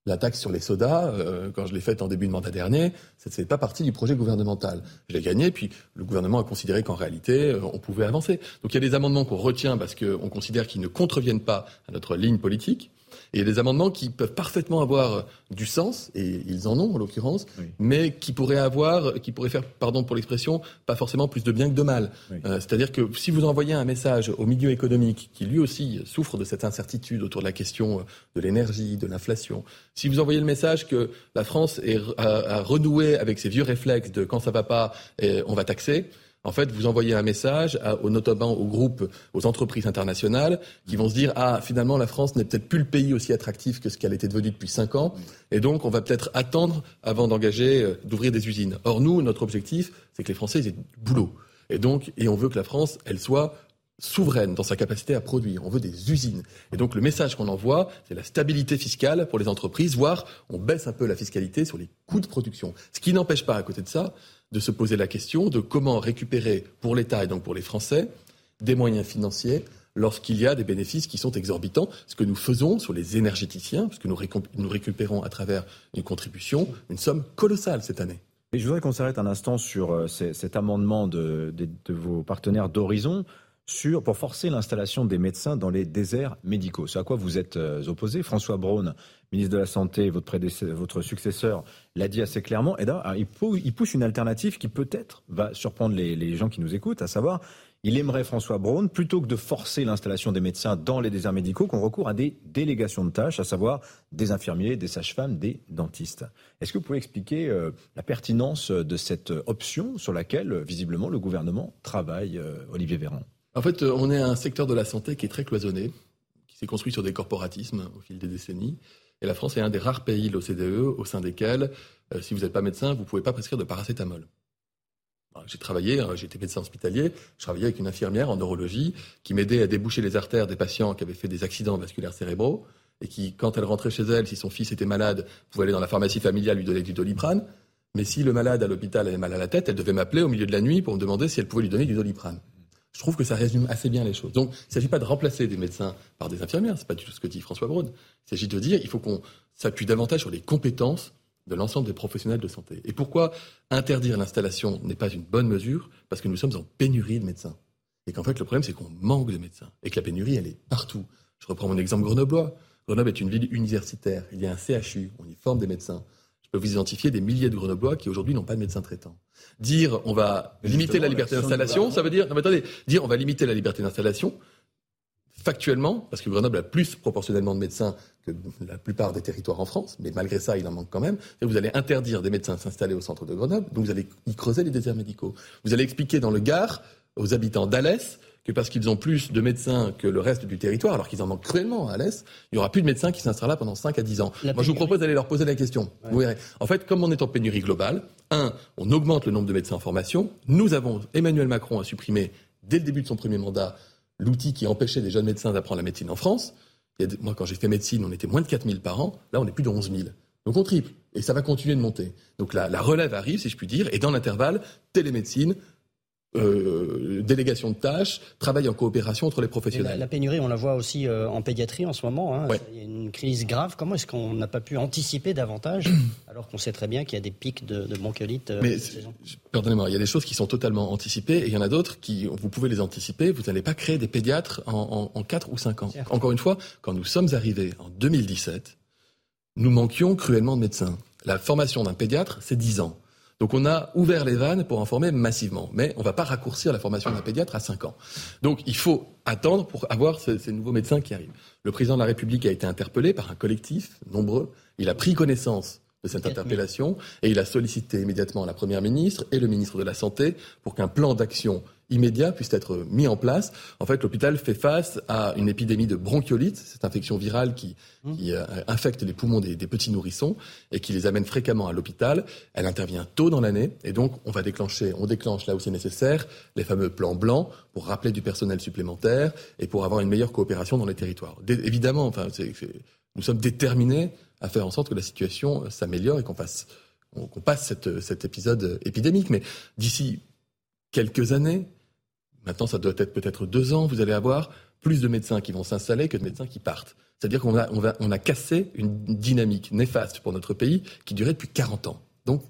La taxe sur les sodas, euh, quand je l'ai faite en début de mandat dernier, ça ne fait pas partie du projet gouvernemental. Je l'ai gagné, puis le gouvernement a considéré qu'en réalité, euh, on pouvait avancer. Donc il y a des amendements qu'on retient parce qu'on considère qu'ils ne contreviennent pas à notre ligne politique. Et il y a des amendements qui peuvent parfaitement avoir du sens, et ils en ont en l'occurrence, mais qui pourraient avoir, qui pourraient faire, pardon pour l'expression, pas forcément plus de bien que de mal. Euh, c'est-à-dire que si vous envoyez un message au milieu économique, qui lui aussi souffre de cette incertitude autour de la question euh, de l'énergie, de l'inflation, si vous envoyez le message que la France est, a, renoué avec ses vieux réflexes de quand ça va pas, on va taxer, en fait, vous envoyez un message, à, notamment aux groupes, aux entreprises internationales, qui vont se dire ah finalement la France n'est peut-être plus le pays aussi attractif que ce qu'elle était devenue depuis cinq ans, et donc on va peut-être attendre avant d'engager, euh, d'ouvrir des usines. Or nous, notre objectif, c'est que les Français aient du boulot, et donc et on veut que la France, elle soit souveraine dans sa capacité à produire. On veut des usines. Et donc le message qu'on envoie, c'est la stabilité fiscale pour les entreprises, voire on baisse un peu la fiscalité sur les coûts de production. Ce qui n'empêche pas, à côté de ça, de se poser la question de comment récupérer pour l'État et donc pour les Français des moyens financiers lorsqu'il y a des bénéfices qui sont exorbitants, ce que nous faisons sur les énergéticiens, parce que nous, récupérons à travers une contribution une somme colossale cette année. Et je voudrais qu'on s'arrête un instant sur euh, cet amendement de, vos partenaires d'Horizon pour forcer l'installation des médecins dans les déserts médicaux. C'est à quoi vous êtes euh, opposé. François Braun, ministre de la Santé, votre, successeur, l'a dit assez clairement. Et là, il pousse une alternative qui peut-être va surprendre les, gens qui nous écoutent, à savoir, il aimerait, François Braun, plutôt que de forcer l'installation des médecins dans les déserts médicaux, qu'on recourt à des délégations de tâches, à savoir des infirmiers, des sages-femmes, des dentistes. Est-ce que vous pouvez expliquer euh, la pertinence de cette option sur laquelle, visiblement, le gouvernement travaille, euh, Olivier Véran? En fait, euh, on est un secteur de la santé qui est très cloisonné, qui s'est construit sur des corporatismes au fil des décennies. Et la France est un des rares pays de l'OCDE au sein desquels, si vous n'êtes pas médecin, vous ne pouvez pas prescrire de paracétamol. J'ai travaillé, hein, j'étais médecin hospitalier, je travaillais avec une infirmière en neurologie qui m'aidait à déboucher les artères des patients qui avaient fait des accidents vasculaires cérébraux et qui, quand elle rentrait chez elle, si son fils était malade, pouvait aller dans la pharmacie familiale lui donner du doliprane. Mais si le malade à l'hôpital avait mal à la tête, elle devait m'appeler au milieu de la nuit pour me demander si elle pouvait lui donner du doliprane. Je trouve que ça résume assez bien les choses. Donc, il ne s'agit pas de remplacer des médecins par des infirmières, c'est pas du tout ce que dit François Braun. Il s'agit de dire il faut qu'on s'appuie davantage sur les compétences de l'ensemble des professionnels de santé. Et pourquoi interdire l'installation n'est pas une bonne mesure? Parce que nous sommes en pénurie de médecins. Et qu'en fait, le problème, c'est qu'on manque de médecins. Et que la pénurie, elle est partout. Je reprends mon exemple grenoblois. Grenoble est une ville universitaire. Il y a un CHU. On y forme des médecins. Vous identifier des milliers de grenoblois qui aujourd'hui n'ont pas de médecin traitant. Dire on va limiter la liberté d'installation, ça veut dire, non, mais attendez, dire on va limiter la liberté d'installation, factuellement, parce que Grenoble a plus proportionnellement de médecins que la plupart des territoires en France, mais malgré ça, il en manque quand même. Et vous allez interdire des médecins de s'installer au centre de Grenoble, donc vous allez y creuser les déserts médicaux. Vous allez expliquer dans le Gard aux habitants d'Alès que parce qu'ils ont plus de médecins que le reste du territoire, alors qu'ils en manquent cruellement à Alès, il n'y aura plus de médecins qui s'installeront là pendant 5 à 10 ans. Moi, je vous propose d'aller leur poser la question. Vous verrez. En fait, comme on est en pénurie globale, un, on augmente le nombre de médecins en formation. Nous avons, Emmanuel Macron a supprimé, dès le début de son premier mandat, l'outil qui empêchait des jeunes médecins d'apprendre la médecine en France. moi, quand j'ai fait médecine, on était moins de 4000 par an. Là, on est plus de 11 000. Donc on triple. Et ça va continuer de monter. Donc la, la relève arrive, si je puis dire. Et dans l'intervalle, télémédecine, euh, délégation de tâches, travail en coopération entre les professionnels. La, pénurie, on la voit aussi euh, en pédiatrie en ce moment. Hein. Il y a une crise grave. Comment est-ce qu'on n'a pas pu anticiper davantage alors qu'on sait très bien qu'il y a des pics de, de bronchiolite euh, Mais pardonnez-moi, il y a des choses qui sont totalement anticipées et il y en a d'autres qui, vous pouvez les anticiper. Vous n'allez pas créer des pédiatres en, en, en 4 ou 5 ans. Encore une fois, quand nous sommes arrivés en 2017, nous manquions cruellement de médecins. La formation d'un pédiatre, c'est 10 ans. Donc on a ouvert les vannes pour en former massivement. Mais on ne va pas raccourcir la formation d'un pédiatre à 5 ans. Donc il faut attendre pour avoir ces, ces, nouveaux médecins qui arrivent. Le président de la République a été interpellé par un collectif nombreux. Il a pris connaissance de cette interpellation et il a sollicité immédiatement la Première ministre et le ministre de la Santé pour qu'un plan d'action immédiat puisse être mis en place. En fait, l'hôpital fait face à une épidémie de bronchiolite, cette infection virale qui, mmh. qui euh, infecte les poumons des, des, petits nourrissons et qui les amène fréquemment à l'hôpital. Elle intervient tôt dans l'année et donc on va déclencher, on déclenche là où c'est nécessaire les fameux plans blancs pour rappeler du personnel supplémentaire et pour avoir une meilleure coopération dans les territoires. Évidemment, enfin, nous sommes déterminés à faire en sorte que la situation s'améliore et qu'on passe, qu'on passe cette, cet épisode épidémique. Mais d'ici quelques années, maintenant ça doit être peut-être deux ans, vous allez avoir plus de médecins qui vont s'installer que de médecins qui partent. C'est-à-dire qu'on a, cassé une dynamique néfaste pour notre pays qui durait depuis 40 ans. Donc,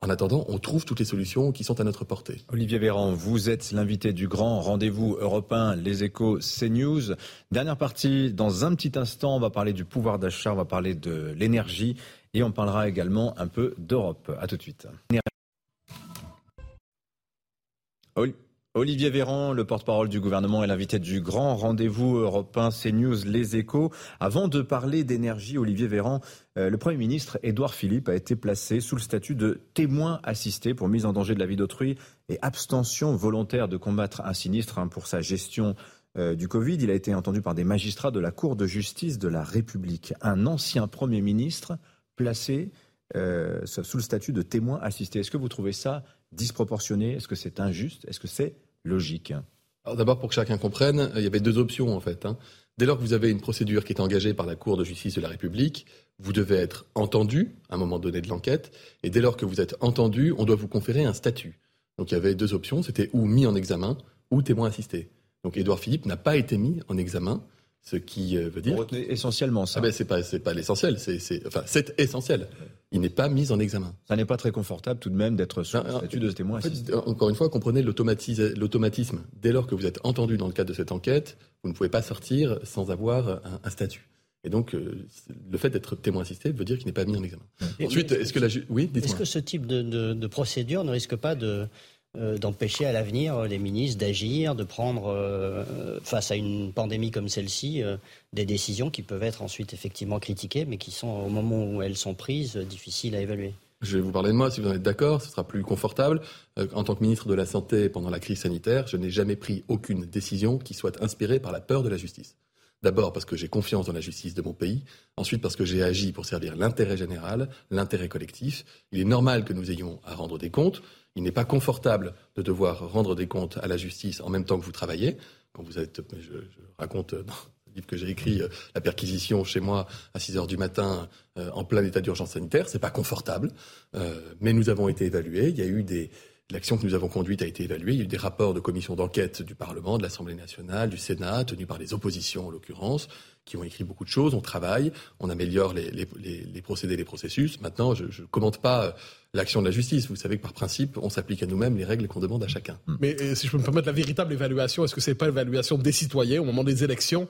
en attendant, on trouve toutes les solutions qui sont à notre portée. Olivier Véran, vous êtes l'invité du grand rendez-vous européen Les Échos CNews. Dernière partie, dans un petit instant, on va parler du pouvoir d'achat, on va parler de l'énergie et on parlera également un peu d'Europe. À tout de suite. Olivier Véran, le porte-parole du gouvernement et l'invité du grand rendez-vous européen CNews Les Échos. Avant de parler d'énergie, Olivier Véran, euh, le Premier ministre Édouard Philippe a été placé sous le statut de témoin assisté pour mise en danger de la vie d'autrui et abstention volontaire de combattre un sinistre hein, pour sa gestion euh, du Covid. Il a été entendu par des magistrats de la Cour de justice de la République. Un ancien Premier ministre placé euh, sous le statut de témoin assisté. Est-ce que vous trouvez ça disproportionné? Est-ce que c'est injuste? Est-ce que c'est logique? Alors d'abord, pour que chacun comprenne, il y avait deux options en fait. Hein. Dès lors que vous avez une procédure qui est engagée par la Cour de justice de la République, vous devez être entendu à un moment donné de l'enquête, et dès lors que vous êtes entendu, on doit vous conférer un statut. Donc il y avait deux options, c'était ou mis en examen ou témoin assisté. Donc Édouard Philippe n'a pas été mis en examen, Ce qui euh, veut dire. Retenez essentiellement ça. Ah ben, c'est pas, c'est pas l'essentiel. C'est, c'est, enfin, c'est essentiel. Il n'est pas mis en examen. Ça n'est pas très confortable tout de même d'être sous Non, statut de témoin En fait, encore une fois, comprenez l'automatis- l'automatisme. Dès lors que vous êtes entendu dans le cadre de cette enquête, vous ne pouvez pas sortir sans avoir un, un statut. Et donc, euh, le fait d'être témoin assisté veut dire qu'il n'est pas mis en examen. Et- Ensuite, est-ce que la oui, Est-ce que ce type de, de- de procédure ne risque pas de, d'empêcher à l'avenir les ministres d'agir, de prendre, euh, face à une pandémie comme celle-ci, euh, des décisions qui peuvent être ensuite effectivement critiquées, mais qui sont, au moment où elles sont prises, euh, difficiles à évaluer Je vais vous parler de moi, si vous en êtes d'accord, ce sera plus confortable. Euh, en tant que ministre de la Santé pendant la crise sanitaire, je n'ai jamais pris aucune décision qui soit inspirée par la peur de la justice. D'abord parce que j'ai confiance dans la justice de mon pays, ensuite parce que j'ai agi pour servir l'intérêt général, l'intérêt collectif. Il est normal que nous ayons à rendre des comptes. Il n'est pas confortable de devoir rendre des comptes à la justice en même temps que vous travaillez. Quand vous êtes, je, raconte dans le livre que j'ai écrit, euh, la perquisition chez moi à 6 heures du matin euh, en plein état d'urgence sanitaire, c'est pas confortable. Euh, mais nous avons été évalués. Il y a eu des L'action que nous avons conduite a été évaluée. Il y a eu des rapports de commissions d'enquête du Parlement, de l'Assemblée nationale, du Sénat, tenus par les oppositions en l'occurrence, qui ont écrit beaucoup de choses. On travaille, on améliore les, les, les, les procédés, les processus. Maintenant, je ne commente pas euh, l'action de la justice. Vous savez que par principe, on s'applique à nous-mêmes les règles qu'on demande à chacun. Mais euh, si je peux me permettre, la véritable évaluation, est-ce que c'est pas l'évaluation des citoyens au moment des élections?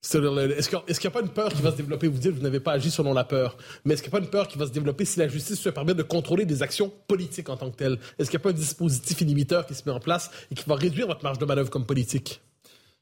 Est-ce qu'il n'y a pas une peur qui va se développer? Vous dites que vous n'avez pas agi selon la peur, mais est-ce qu'il n'y a pas une peur qui va se développer si la justice se permet de contrôler des actions politiques en tant que telles? Est-ce qu'il n'y a pas un dispositif inhibiteur qui se met en place et qui va réduire votre marge de manœuvre comme politique?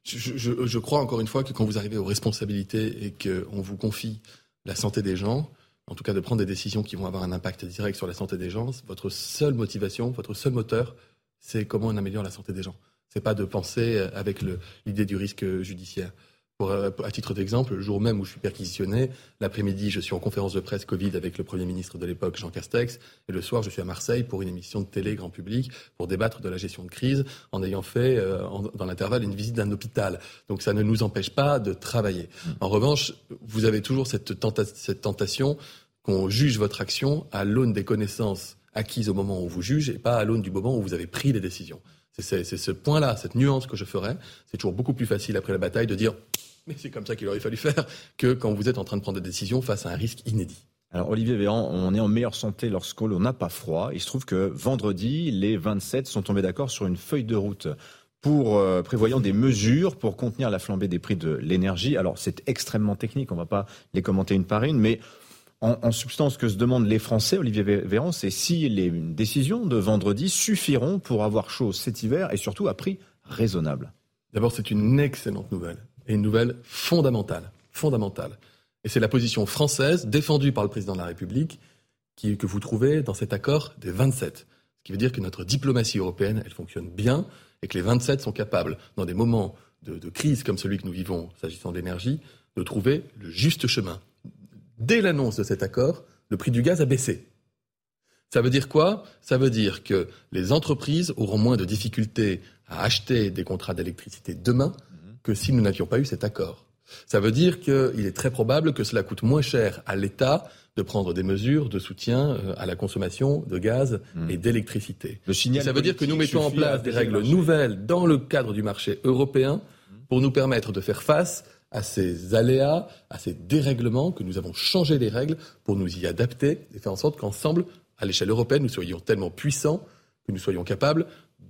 Je, crois encore une fois que quand vous arrivez aux responsabilités et qu'on vous confie la santé des gens, en tout cas de prendre des décisions qui vont avoir un impact direct sur la santé des gens, votre seule motivation, votre seul moteur, c'est comment on améliore la santé des gens. C'est pas de penser avec l'idée du risque judiciaire. Pour, euh, à titre d'exemple, le jour même où je suis perquisitionné, l'après-midi, je suis en conférence de presse Covid avec le Premier ministre de l'époque, Jean Castex, et le soir, je suis à Marseille pour une émission de télé grand public pour débattre de la gestion de crise en ayant fait, euh, en- dans l'intervalle, une visite d'un hôpital. Donc ça ne nous empêche pas de travailler. En revanche, vous avez toujours cette, tenta- cette tentation qu'on juge votre action à l'aune des connaissances acquises au moment où vous jugez et pas à l'aune du moment où vous avez pris les décisions. C'est- ce point-là, cette nuance que je ferai. C'est toujours beaucoup plus facile après la bataille de dire mais c'est comme ça qu'il aurait fallu faire que quand vous êtes en train de prendre des décisions face à un risque inédit. Alors Olivier Véran, on est en meilleure santé lorsqu'on n'a pas froid. Il se trouve que vendredi, les 27 sont tombés d'accord sur une feuille de route pour euh, prévoyant des mesures pour contenir la flambée des prix de l'énergie. Alors c'est extrêmement technique, on ne va pas les commenter une par une, mais en, en substance, ce que se demandent les Français, Olivier Vé- Véran, c'est si les décisions de vendredi suffiront pour avoir chaud cet hiver et surtout à prix raisonnable. D'abord, c'est une excellente nouvelle et une nouvelle fondamentale, fondamentale. Et c'est la position française défendue par le président de la République que vous trouvez dans cet accord des 27. Ce qui veut dire que notre diplomatie européenne, elle fonctionne bien et que les 27 sont capables, dans des moments de, de crise comme celui que nous vivons s'agissant de l'énergie, de trouver le juste chemin. Dès l'annonce de cet accord, le prix du gaz a baissé. Ça veut dire quoi? Ça veut dire que les entreprises auront moins de difficultés à acheter des contrats d'électricité demain que si nous n'avions pas eu cet accord. Ça veut dire qu'il est très probable que cela coûte moins cher à l'État de prendre des mesures de soutien euh, à la consommation de gaz Mhm. et d'électricité. Ça veut dire que nous mettons en place des règles marché. nouvelles dans le cadre du marché européen pour nous permettre de faire face à ces aléas, à ces dérèglements, que nous avons changé les règles pour nous y adapter et faire en sorte qu'ensemble, à l'échelle européenne, nous soyons tellement puissants que nous soyons capables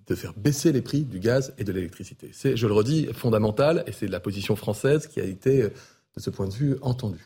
de faire baisser les prix du gaz et de l'électricité. C'est, je le redis, fondamental et c'est la position française qui a été, euh, de ce point de vue, entendue.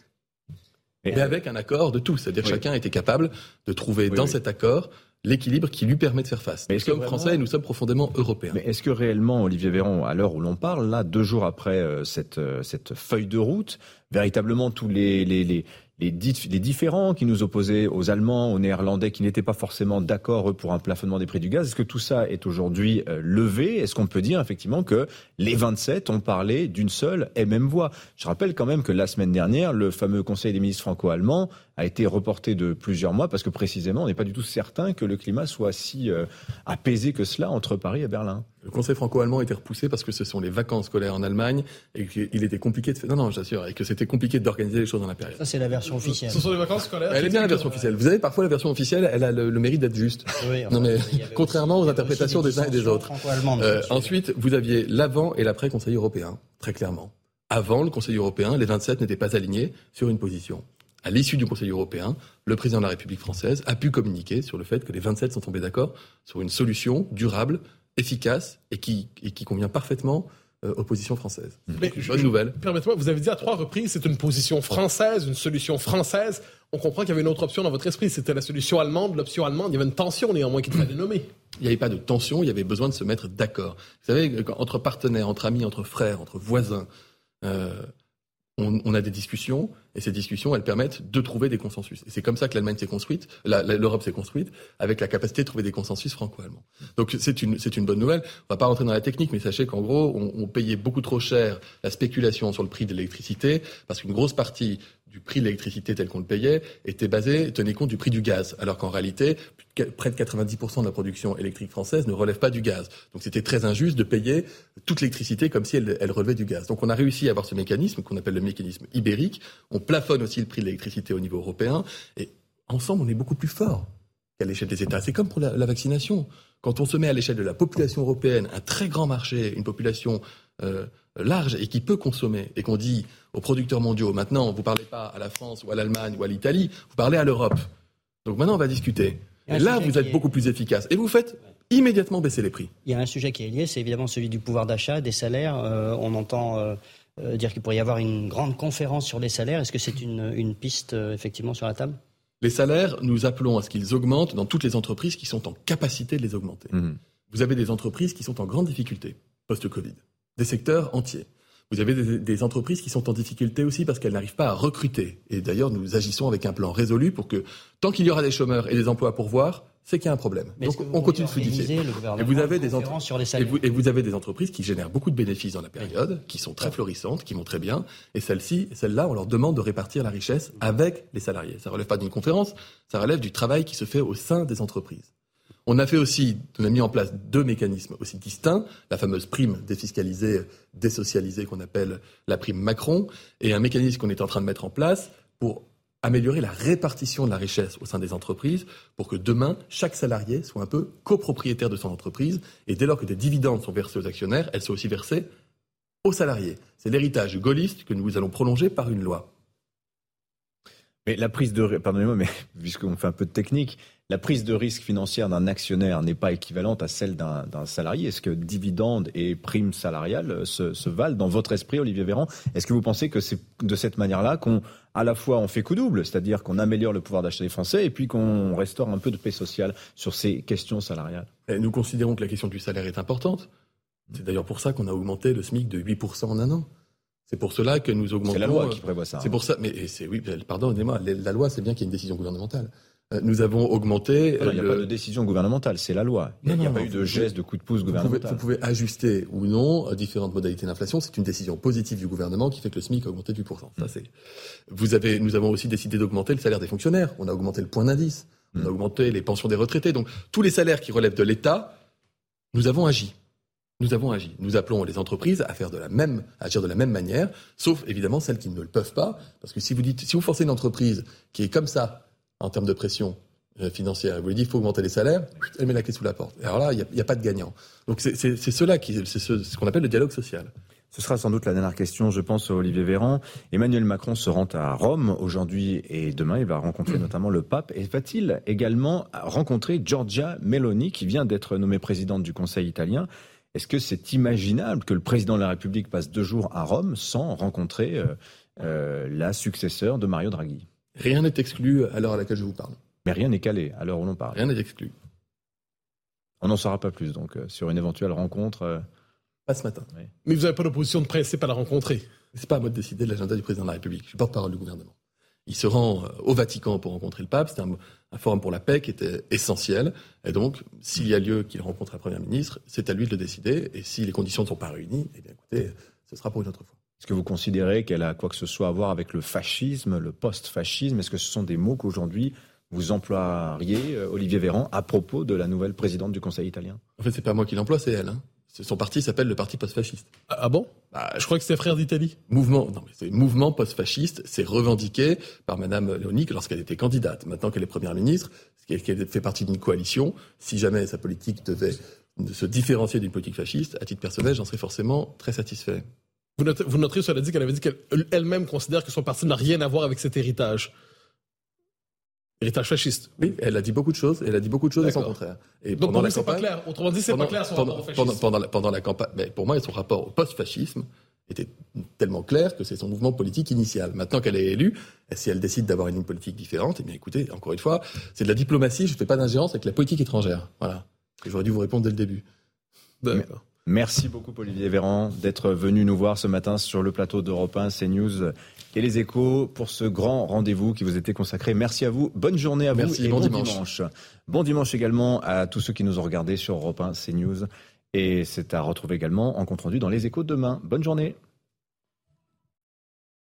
Et- Mais avec un accord de tous, c'est-à-dire Oui. chacun était capable de trouver Oui, dans oui. cet accord l'équilibre qui lui permet de faire face. Mais nous sommes vraiment- français et nous sommes profondément européens. Mais est-ce que réellement, Olivier Véran, à l'heure où l'on parle, là, deux jours après euh, cette, euh, cette feuille de route, véritablement tous les, les, les, les, dif- les différents qui nous opposaient aux Allemands, aux Néerlandais, qui n'étaient pas forcément d'accord pour un plafonnement des prix du gaz, est-ce que tout ça est aujourd'hui euh, levé? Est-ce qu'on peut dire effectivement que les 27 ont parlé d'une seule et même voix? Je rappelle quand même que la semaine dernière, le fameux Conseil des ministres franco-allemands a été reporté de plusieurs mois parce que précisément, on n'est pas du tout certain que le climat soit si euh, apaisé que cela entre Paris et Berlin. Le conseil franco-allemand a été repoussé parce que ce sont les vacances scolaires en Allemagne et qu'il était compliqué de faire. Non, non, j'assure, et que c'était compliqué d'organiser les choses dans la période. Ça, c'est la version officielle. Ce sont les vacances scolaires. Elle est bien la version officielle. Vous savez, parfois la version officielle, elle a le, le mérite d'être juste. Oui, Non, mais contrairement aussi- aux interprétations des uns et des autres. Euh, ensuite, vous aviez l'avant et l'après Conseil européen, très clairement. Avant le Conseil européen, les 27 n'étaient pas alignés sur une position. À l'issue du Conseil européen, le président de la République française a pu communiquer sur le fait que les 27 sont tombés d'accord sur une solution durable, efficace et qui, et qui convient parfaitement euh, aux positions françaises. Mais Une je- bonne nouvelle. Permettez-moi, vous avez dit à trois reprises, c'est une position française, une solution française. On comprend qu'il y avait une autre option dans votre esprit, c'était la solution allemande, l'option allemande. Il y avait une tension néanmoins qu'il fallait nommer. Il n'y avait pas de tension, il y avait besoin de se mettre d'accord. Vous savez, entre partenaires, entre amis, entre frères, entre voisins, euh, on, a des discussions, et ces discussions, elles permettent de trouver des consensus. Et c'est comme ça que l'Allemagne s'est construite, l'Europe s'est construite, avec la capacité de trouver des consensus franco-allemands. Donc c'est une, c'est une bonne nouvelle. On va pas rentrer dans la technique, mais sachez qu'en gros, on payait beaucoup trop cher la spéculation sur le prix de l'électricité, parce qu'une grosse partie du prix de l'électricité tel qu'on le payait était basé, tenait compte du prix du gaz, alors qu'en réalité, près de 90% de la production électrique française ne relève pas du gaz. Donc c'était très injuste de payer toute l'électricité comme si elle, relevait du gaz. Donc on a réussi à avoir ce mécanisme qu'on appelle le mécanisme ibérique. On plafonne aussi le prix de l'électricité au niveau européen, et ensemble on est beaucoup plus fort qu'à l'échelle des États. C'est comme pour la vaccination. Quand on se met à l'échelle de la population européenne, un très grand marché, une population euh, large et qui peut consommer, et qu'on dit aux producteurs mondiaux, maintenant, vous parlez pas à la France ou à l'Allemagne ou à l'Italie, vous parlez à l'Europe. Donc maintenant, on va discuter. Et là, vous êtes est- beaucoup plus efficace. Et vous faites immédiatement baisser les prix. Il y a un sujet qui est lié, c'est évidemment celui du pouvoir d'achat, des salaires. Euh, on entend euh, dire qu'il pourrait y avoir une grande conférence sur les salaires. Est-ce que c'est une, une piste euh, effectivement sur la table? Les salaires, nous appelons à ce qu'ils augmentent dans toutes les entreprises qui sont en capacité de les augmenter. Mhm. Vous avez des entreprises qui sont en grande difficulté post-Covid, des secteurs entiers. Vous avez des, des entreprises qui sont en difficulté aussi parce qu'elles n'arrivent pas à recruter. Et d'ailleurs, nous agissons avec un plan résolu pour que tant qu'il y aura des chômeurs et des emplois à pourvoir, c'est qu'il y a un problème. Mais Donc on continue de fluidifier. Et vous avez des conférence entre- sur les Et salaires vous, et vous avez des entreprises qui génèrent beaucoup de bénéfices dans la période, qui sont très florissantes, qui vont très bien. Et celles-ci, celles-là, on leur demande de répartir la richesse avec les salariés. Ça relève pas d'une conférence, ça relève du travail qui se fait au sein des entreprises. On a fait aussi, mis en place deux mécanismes aussi distincts, la fameuse prime défiscalisée, désocialisée qu'on appelle la prime Macron, et un mécanisme qu'on est en train de mettre en place pour améliorer la répartition de la richesse au sein des entreprises pour que demain, chaque salarié soit un peu copropriétaire de son entreprise et dès lors que des dividendes sont versés aux actionnaires, elles soient aussi versées aux salariés. C'est l'héritage gaulliste que nous allons prolonger par une loi. Mais la prise de, pardonnez-moi, mais puisqu'on fait un peu de technique, la prise de risque financière d'un actionnaire n'est pas équivalente à celle d'un salarié. Est-ce que dividendes et primes salariales se, se valent dans votre esprit, Olivier Véran? Est-ce que vous pensez que c'est de cette manière-là qu'on, à la fois, on fait coup double, c'est-à-dire qu'on améliore le pouvoir d'achat des Français et puis qu'on restaure un peu de paix sociale sur ces questions salariales? Et nous considérons que la question du salaire est importante. C'est d'ailleurs pour ça qu'on a augmenté le SMIC de 8% en un an. C'est pour cela que nous augmentons. C'est la loi euh, qui prévoit ça. C'est hein. pour ça, mais c'est oui, pardonnez-moi, la la loi, c'est bien qu'il y ait une décision gouvernementale. Euh, Nous avons augmenté. Il n'y a le- pas de décision gouvernementale, c'est la loi. Il n'y a, Non, pas non, eu de geste, de coup de pouce Vous pouvez, gouvernemental. vous pouvez ajuster ou non euh, différentes modalités d'inflation. C'est une décision positive du gouvernement qui fait que le SMIC a augmenté de 8%. Ça, c'est. Vous avez, nous avons aussi décidé d'augmenter le salaire des fonctionnaires. On a augmenté le point d'indice. On a Mm. augmenté les pensions des retraités. Donc, tous les salaires qui relèvent de l'État, nous avons agi. Nous avons agi. Nous appelons les entreprises à faire de la même, à agir de la même manière, sauf évidemment celles qui ne le peuvent pas, parce que si vous dites, si vous forcez une entreprise qui est comme ça en termes de pression euh, financière, et vous dites il faut augmenter les salaires, elle met la clé sous la porte. Et alors là, il n'y a, pas de gagnant. Donc c'est cela qui, c'est ce, ce qu'on appelle le dialogue social. Ce sera sans doute la dernière question, je pense, à Olivier Véran. Emmanuel Macron se rend à Rome aujourd'hui et demain. Il va rencontrer notamment le pape. Et va-t-il également rencontrer Giorgia Meloni, qui vient d'être nommée présidente du Conseil italien? Est-ce que c'est imaginable que le président de la République passe deux jours à Rome sans rencontrer euh, euh, la successeur de Mario Draghi? Rien n'est exclu à l'heure à laquelle je vous parle. Mais rien n'est calé à l'heure où l'on parle. Rien n'est exclu. On n'en saura pas plus, donc, euh, sur une éventuelle rencontre. euh, Pas ce matin. Mais vous n'avez pas d'opposition de principe à la rencontrer. C'est pas à moi de décider de l'agenda du président de la République. Je suis porte-parole du gouvernement. Il se rend euh, au Vatican pour rencontrer le pape. C'est un, un forum pour la paix qui était essentiel. Et donc, s'il y a lieu qu'il rencontre la première ministre, c'est à lui de le décider. Et si les conditions ne sont pas réunies, eh bien, écoutez, ce sera pour une autre fois. Est-ce que vous considérez qu'elle a quoi que ce soit à voir avec le fascisme, le post-fascisme? Est-ce que ce sont des mots qu'aujourd'hui vous emploieriez, euh, Olivier Véran, à propos de la nouvelle présidente du Conseil italien? En fait, c'est pas moi qui l'emploie, c'est elle. Hein. C'est- Son parti s'appelle le parti post-fasciste. Ah ah bon? Bah, Je crois que c'était frère d'Italie. Mouvement, non, mais c'est mouvement post-fasciste, c'est revendiqué par Madame Léonique lorsqu'elle était candidate. Maintenant qu'elle est première ministre, qu'elle fait partie d'une coalition, si jamais sa politique devait se différencier d'une politique fasciste, à titre personnel, j'en serais forcément très satisfait. Vous, notez, vous noterez, cela dit, qu'elle avait dit qu'elle-même considère que son parti n'a rien à voir avec cet héritage. Héritage fasciste. Oui, elle a dit beaucoup de choses. Elle a dit beaucoup de choses et son contraire. Et Donc pour c'est pas clair. Autrement dit, c'est pas clair son pendant, rapport au fascisme. Pendant, la, pendant la campagne, mais pour moi, son rapport au post-fascisme était tellement clair que c'est son mouvement politique initial. Maintenant qu'elle est élue, si elle décide d'avoir une ligne politique différente, eh bien écoutez, encore une fois, c'est de la diplomatie. Je ne fais pas d'ingérence avec la politique étrangère. Voilà. J'aurais dû vous répondre dès le début. D'accord. Merci beaucoup Olivier Véran d'être venu nous voir ce matin sur le plateau d'Europe 1, CNews et les échos pour ce grand rendez-vous qui vous était consacré. Merci à vous. Bonne journée à vous Merci, et bon, bon dimanche. Bon dimanche également à tous ceux qui nous ont regardés sur Europe 1, CNews. Et c'est à retrouver également en compte rendu dans les échos de demain. Bonne journée.